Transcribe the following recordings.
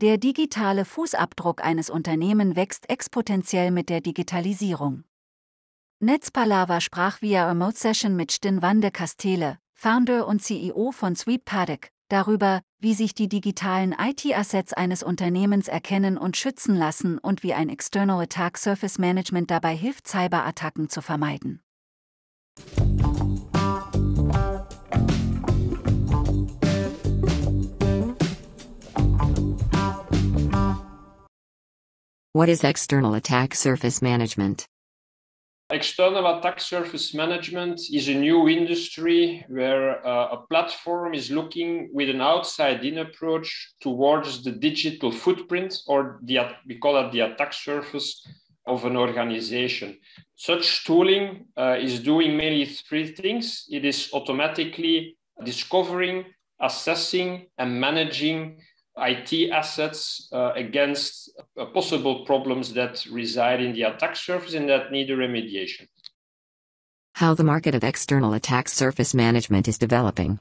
Der digitale Fußabdruck eines Unternehmens wächst exponentiell mit der Digitalisierung. Netzpalava sprach via Remote Session mit Stin Wande Castele, Founder und CEO von Sweep Paddock, darüber, wie sich die digitalen IT-Assets eines Unternehmens erkennen und schützen lassen und wie ein External Attack Surface Management dabei hilft, Cyberattacken zu vermeiden. What is external attack surface management? External attack surface management is a new industry where uh, a platform is looking with an outside in approach towards the digital footprint, or the, we call it the attack surface of an organization. Such tooling uh, is doing mainly three things it is automatically discovering, assessing, and managing IT assets uh, against uh, possible problems that reside in the attack surface and that need a remediation. How the market of external attack surface management is developing.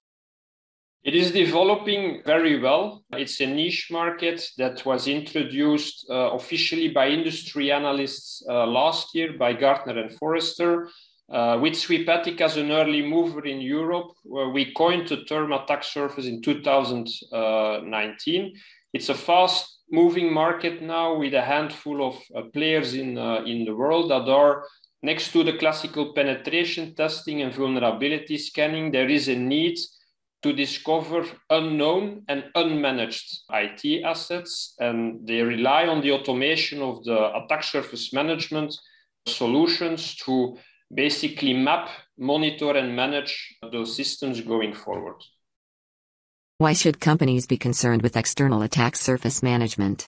It is developing very well. It's a niche market that was introduced uh, officially by industry analysts uh, last year by Gartner and Forrester uh, with Sweepatic as an early mover in Europe, we coined the term attack surface in 2019. It's a fast moving market now with a handful of uh, players in, uh, in the world that are next to the classical penetration testing and vulnerability scanning. There is a need to discover unknown and unmanaged IT assets, and they rely on the automation of the attack surface management solutions to basically map, monitor, and manage those systems going forward. Why should companies be concerned with external attack surface management?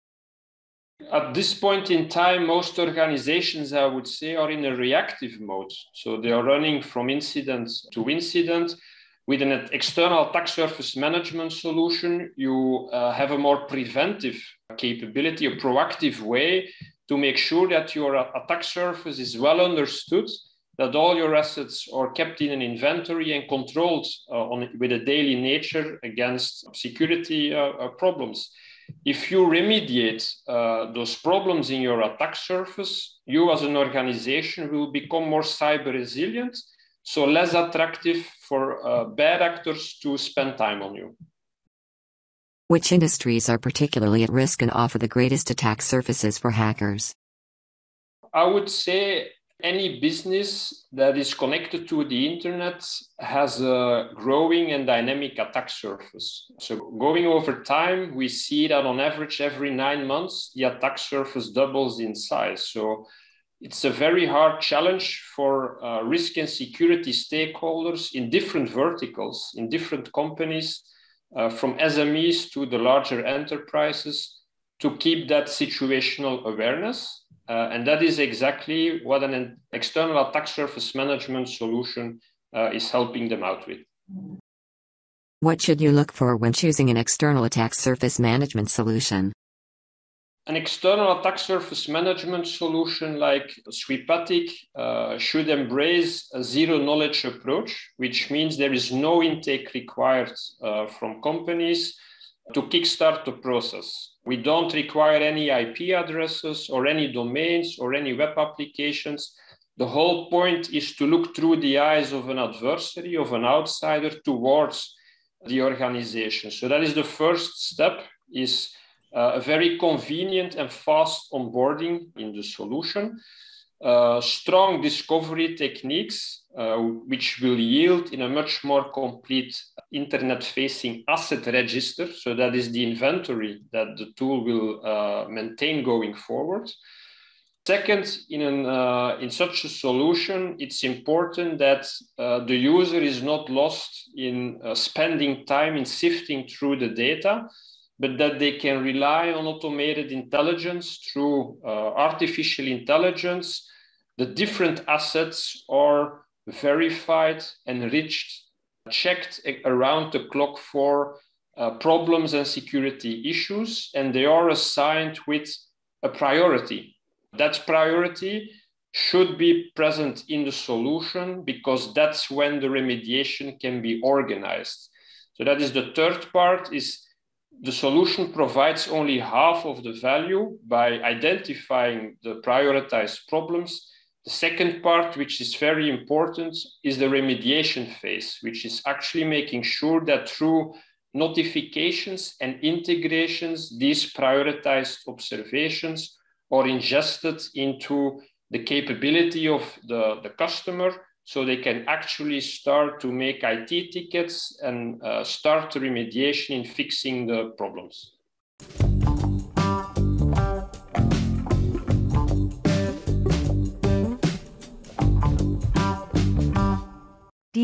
At this point in time, most organizations, I would say, are in a reactive mode. So they are running from incident to incident. With an external attack surface management solution, you uh, have a more preventive capability, a proactive way to make sure that your attack surface is well understood that all your assets are kept in an inventory and controlled uh, on, with a daily nature against security uh, uh problems. If you remediate uh, those problems in your attack surface, you as an organization will become more cyber resilient, so less attractive for uh, bad actors to spend time on you. Which industries are particularly at risk and offer the greatest attack surfaces for hackers? I would say any business that is connected to the internet has a growing and dynamic attack surface. So, going over time, we see that on average, every nine months, the attack surface doubles in size. So, it's a very hard challenge for uh, risk and security stakeholders in different verticals, in different companies, uh, from SMEs to the larger enterprises, to keep that situational awareness uh, and that is exactly what an external attack surface management solution uh, is helping them out with. What should you look for when choosing an external attack surface management solution? An external attack surface management solution like Sweepatic uh, should embrace a zero knowledge approach, which means there is no intake required uh, from companies to kickstart the process. We don't require any IP addresses or any domains or any web applications. The whole point is to look through the eyes of an adversary, of an outsider towards the organization. So that is the first step is uh, a very convenient and fast onboarding in the solution. Uh, strong discovery techniques, uh, which will yield in a much more complete internet facing asset register. So, that is the inventory that the tool will uh, maintain going forward. Second, in, an, uh, in such a solution, it's important that uh, the user is not lost in uh, spending time in sifting through the data, but that they can rely on automated intelligence through uh, artificial intelligence. The different assets are verified, enriched, checked around the clock for uh, problems and security issues, and they are assigned with a priority. That priority should be present in the solution because that's when the remediation can be organized. So that is the third part is the solution provides only half of the value by identifying the prioritized problems. The second part, which is very important, is the remediation phase, which is actually making sure that through notifications and integrations, these prioritized observations are ingested into the capability of the, the customer so they can actually start to make IT tickets and uh, start remediation in fixing the problems.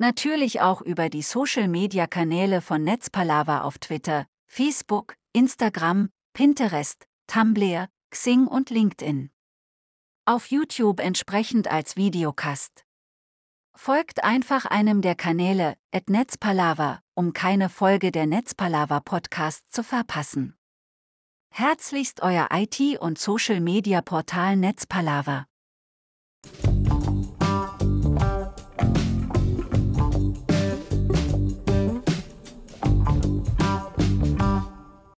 Natürlich auch über die Social-Media-Kanäle von Netzpalava auf Twitter, Facebook, Instagram, Pinterest, Tumblr, Xing und LinkedIn. Auf YouTube entsprechend als Videocast. Folgt einfach einem der Kanäle, at Netzpalava, um keine Folge der Netzpalava Podcast zu verpassen. Herzlichst euer IT- und Social-Media-Portal Netzpalava.